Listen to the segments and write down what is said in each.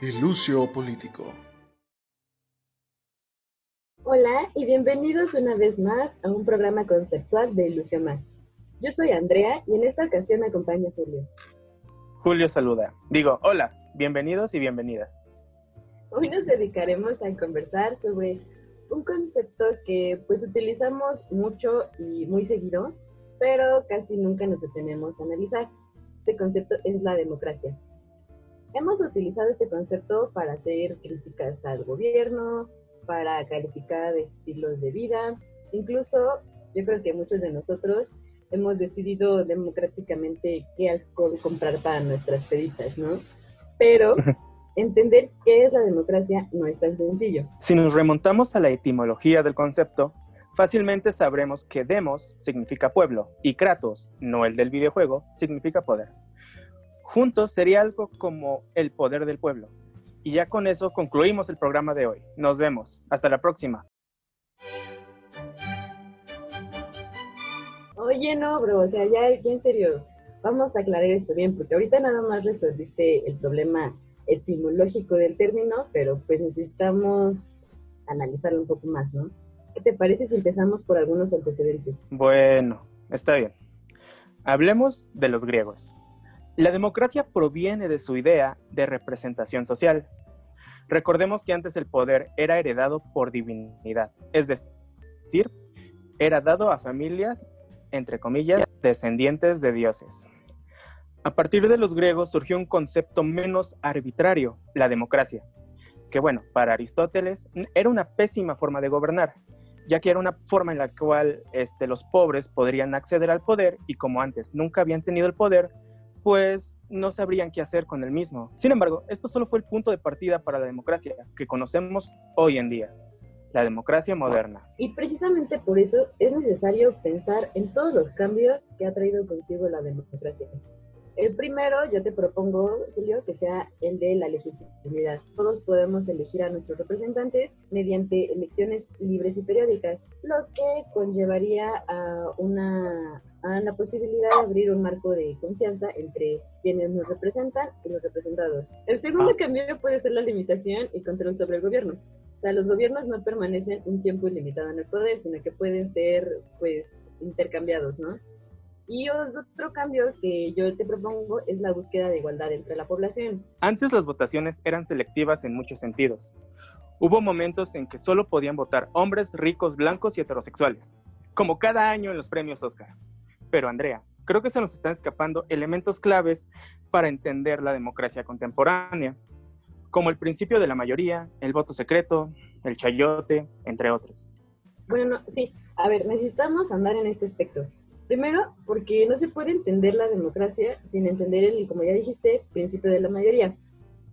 Ilucio Político. Hola y bienvenidos una vez más a un programa conceptual de Ilusión Más. Yo soy Andrea y en esta ocasión me acompaña Julio. Julio saluda. Digo, hola, bienvenidos y bienvenidas. Hoy nos dedicaremos a conversar sobre un concepto que pues utilizamos mucho y muy seguido, pero casi nunca nos detenemos a analizar. Este concepto es la democracia. Hemos utilizado este concepto para hacer críticas al gobierno, para calificar estilos de vida, incluso yo creo que muchos de nosotros hemos decidido democráticamente qué alcohol comprar para nuestras peditas, ¿no? Pero entender qué es la democracia no es tan sencillo. Si nos remontamos a la etimología del concepto, fácilmente sabremos que demos significa pueblo y kratos, no el del videojuego, significa poder. Juntos sería algo como el poder del pueblo. Y ya con eso concluimos el programa de hoy. Nos vemos. Hasta la próxima. Oye, no, bro, o sea, ya, en serio, vamos a aclarar esto bien, porque ahorita nada más resolviste el problema etimológico del término, pero pues necesitamos analizarlo un poco más, ¿no? ¿Qué te parece si empezamos por algunos antecedentes? Bueno, está bien. Hablemos de los griegos. La democracia proviene de su idea de representación social. Recordemos que antes el poder era heredado por divinidad, es decir, era dado a familias entre comillas, descendientes de dioses. A partir de los griegos surgió un concepto menos arbitrario, la democracia, que bueno, para Aristóteles era una pésima forma de gobernar, ya que era una forma en la cual este, los pobres podrían acceder al poder y como antes nunca habían tenido el poder, pues no sabrían qué hacer con el mismo. Sin embargo, esto solo fue el punto de partida para la democracia que conocemos hoy en día la democracia moderna. Y precisamente por eso es necesario pensar en todos los cambios que ha traído consigo la democracia. El primero, yo te propongo, Julio, que sea el de la legitimidad. Todos podemos elegir a nuestros representantes mediante elecciones libres y periódicas, lo que conllevaría a una a la posibilidad de abrir un marco de confianza entre quienes nos representan y los representados. El segundo ah. cambio puede ser la limitación y control sobre el gobierno. O sea, los gobiernos no permanecen un tiempo ilimitado en el poder, sino que pueden ser, pues, intercambiados, ¿no? Y otro cambio que yo te propongo es la búsqueda de igualdad entre la población. Antes las votaciones eran selectivas en muchos sentidos. Hubo momentos en que solo podían votar hombres ricos, blancos y heterosexuales, como cada año en los premios Oscar. Pero Andrea, creo que se nos están escapando elementos claves para entender la democracia contemporánea como el principio de la mayoría, el voto secreto, el chayote, entre otros. Bueno, sí, a ver, necesitamos andar en este aspecto. Primero, porque no se puede entender la democracia sin entender el, como ya dijiste, principio de la mayoría,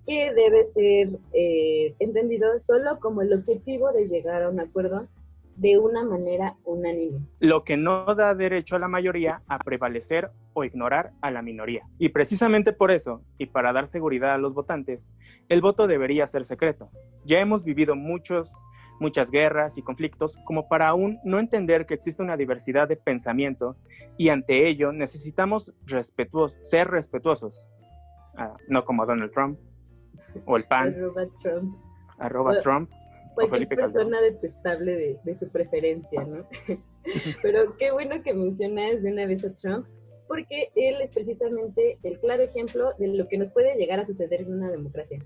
que debe ser eh, entendido solo como el objetivo de llegar a un acuerdo de una manera unánime. Lo que no da derecho a la mayoría a prevalecer o ignorar a la minoría. Y precisamente por eso, y para dar seguridad a los votantes, el voto debería ser secreto. Ya hemos vivido muchos, muchas guerras y conflictos como para aún no entender que existe una diversidad de pensamiento y ante ello necesitamos ser respetuosos. Ah, no como Donald Trump o el PAN. Arroba Trump. Arroba Trump cualquier persona detestable de, de, su preferencia, ¿no? Pero qué bueno que mencionas de una vez a Trump, porque él es precisamente el claro ejemplo de lo que nos puede llegar a suceder en una democracia.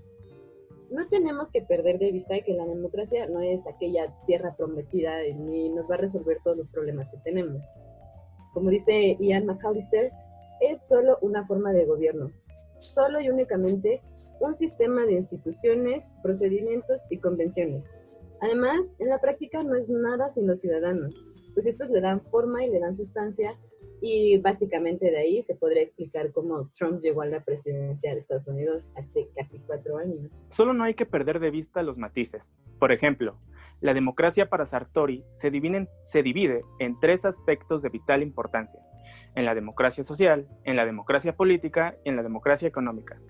No tenemos que perder de vista que la democracia no es aquella tierra prometida ni nos va a resolver todos los problemas que tenemos. Como dice Ian McAllister, es solo una forma de gobierno, solo y únicamente un sistema de instituciones, procedimientos y convenciones. Además, en la práctica no es nada sin los ciudadanos, pues estos le dan forma y le dan sustancia y básicamente de ahí se podría explicar cómo Trump llegó a la presidencia de Estados Unidos hace casi cuatro años. Solo no hay que perder de vista los matices. Por ejemplo, la democracia para Sartori se divide, se divide en tres aspectos de vital importancia. En la democracia social, en la democracia política y en la democracia económica.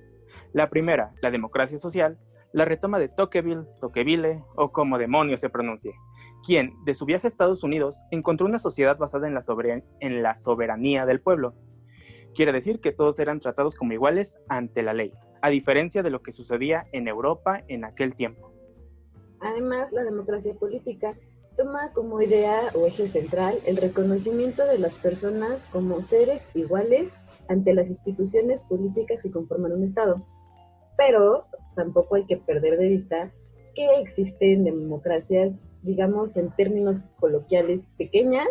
La primera, la democracia social, la retoma de Tocqueville, Tocqueville o como demonios se pronuncie, quien, de su viaje a Estados Unidos, encontró una sociedad basada en la, en la soberanía del pueblo. Quiere decir que todos eran tratados como iguales ante la ley. a diferencia de lo que sucedía en Europa en aquel tiempo. Además, la democracia política toma como idea o eje central el reconocimiento de las personas como seres iguales ante las instituciones políticas que conforman un Estado. Pero tampoco hay que perder de vista que existen democracias, digamos, en términos coloquiales pequeñas,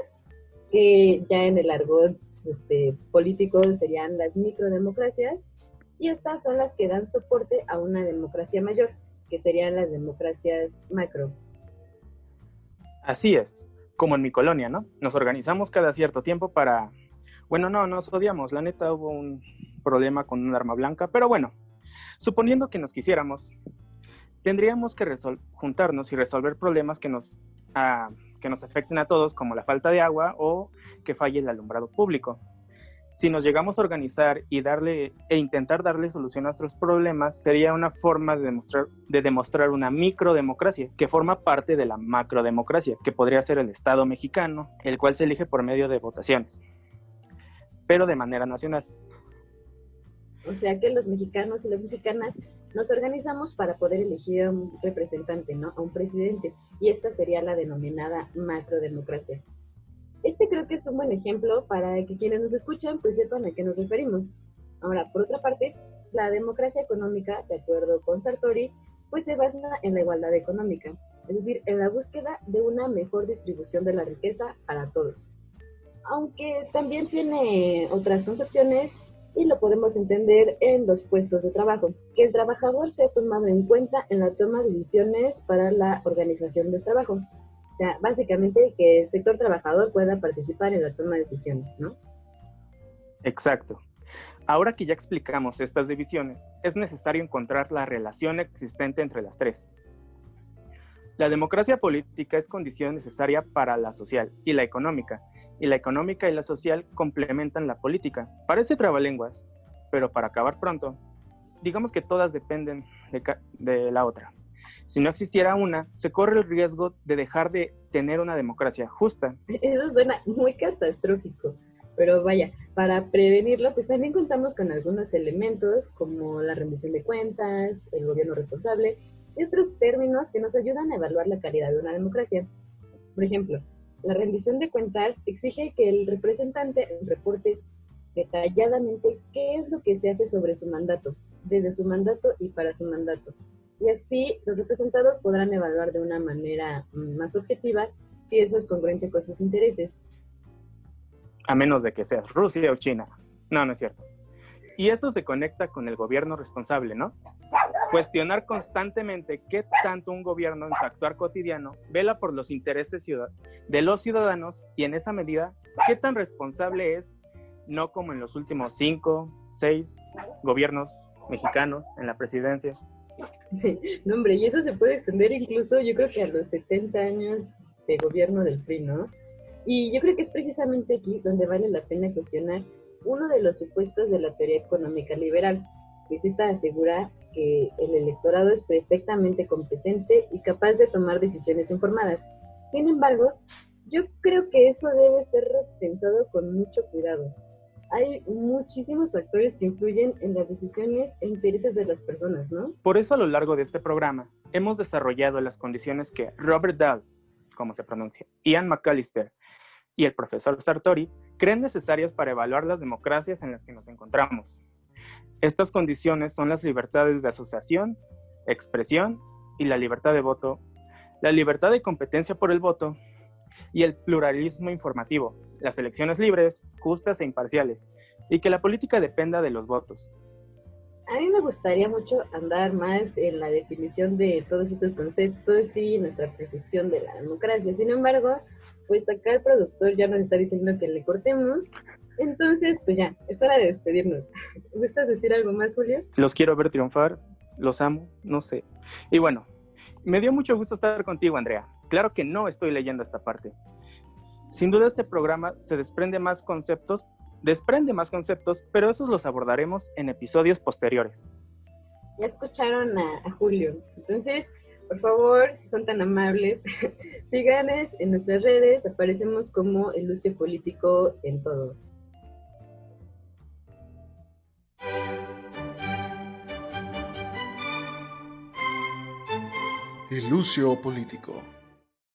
que ya en el argot este, político serían las microdemocracias, y estas son las que dan soporte a una democracia mayor, que serían las democracias macro. Así es, como en mi colonia, ¿no? Nos organizamos cada cierto tiempo para... Bueno, no, nos odiamos, la neta hubo un problema con un arma blanca, pero bueno, suponiendo que nos quisiéramos, tendríamos que juntarnos y resolver problemas que nos, ah, que nos afecten a todos, como la falta de agua o que falle el alumbrado público si nos llegamos a organizar y darle e intentar darle solución a nuestros problemas, sería una forma de demostrar, de demostrar una microdemocracia que forma parte de la macrodemocracia, que podría ser el Estado mexicano, el cual se elige por medio de votaciones, pero de manera nacional. O sea que los mexicanos y las mexicanas nos organizamos para poder elegir a un representante, ¿no? A un presidente. Y esta sería la denominada macrodemocracia. Este creo que es un buen ejemplo para que quienes nos escuchan pues sepan a qué nos referimos. Ahora, por otra parte, la democracia económica, de acuerdo con Sartori, pues se basa en la igualdad económica, es decir, en la búsqueda de una mejor distribución de la riqueza para todos. Aunque también tiene otras concepciones y lo podemos entender en los puestos de trabajo, que el trabajador sea tomado en cuenta en la toma de decisiones para la organización del trabajo sea, básicamente que el sector trabajador pueda participar en la toma de decisiones, ¿no? Exacto. Ahora que ya explicamos estas divisiones, es necesario encontrar la relación existente entre las tres. La democracia política es condición necesaria para la social y la económica, y la económica y la social complementan la política. Parece trabalenguas, pero para acabar pronto, digamos que todas dependen de, la otra. Si no existiera una, se corre el riesgo de dejar de tener una democracia justa. Eso suena muy catastrófico, pero vaya, para prevenirlo, pues también contamos con algunos elementos como la rendición de cuentas, el gobierno responsable y otros términos que nos ayudan a evaluar la calidad de una democracia. Por ejemplo, la rendición de cuentas exige que el representante reporte detalladamente qué es lo que se hace sobre su mandato, desde su mandato y para su mandato y así los representados podrán evaluar de una manera mm, más objetiva si eso es congruente con sus intereses. A menos de que seas Rusia o China. No, no es cierto. Y eso se conecta con el gobierno responsable, ¿no? Cuestionar constantemente qué tanto un gobierno en su actuar cotidiano vela por los intereses de los ciudadanos y en esa medida, qué tan responsable es, no como en los últimos cinco, seis gobiernos mexicanos en la presidencia, no, hombre, y eso se puede extender incluso, yo creo que a los 70 años de gobierno del PRI, ¿no? Y yo creo que es precisamente aquí donde vale la pena cuestionar uno de los supuestos de la teoría económica liberal, que es esta asegura que electorado es perfectamente competente y capaz de tomar decisiones informadas. Sin embargo, yo creo que eso debe ser pensado con mucho cuidado hay muchísimos factores que influyen en las decisiones e intereses de las personas, ¿no? Por eso a lo largo de este programa hemos desarrollado las condiciones que Robert Dahl, como se pronuncia, Ian McAllister y el profesor Sartori creen necesarias para evaluar las democracias en las que nos encontramos. Estas condiciones son las libertades de asociación, expresión y la libertad de voto, la libertad de competencia por el voto y el pluralismo informativo, las elecciones libres, justas e imparciales, y que la política dependa de los votos. A mí me gustaría mucho andar más en la definición de todos estos conceptos y nuestra percepción de la democracia. Sin embargo, pues acá el productor ya nos está diciendo que le cortemos. Entonces, pues ya, es hora de despedirnos. ¿Gustas decir algo más, Julio? Los quiero ver triunfar, los amo, no sé. Y bueno, me dio mucho gusto estar contigo, Andrea. Claro que no estoy leyendo esta parte. Sin duda este programa se desprende más conceptos, desprende más conceptos, pero esos los abordaremos en episodios posteriores. Ya escucharon a, Julio. Entonces, por favor, si son tan amables, síganos en nuestras redes, aparecemos como el Lucio Político en todo. Y Político.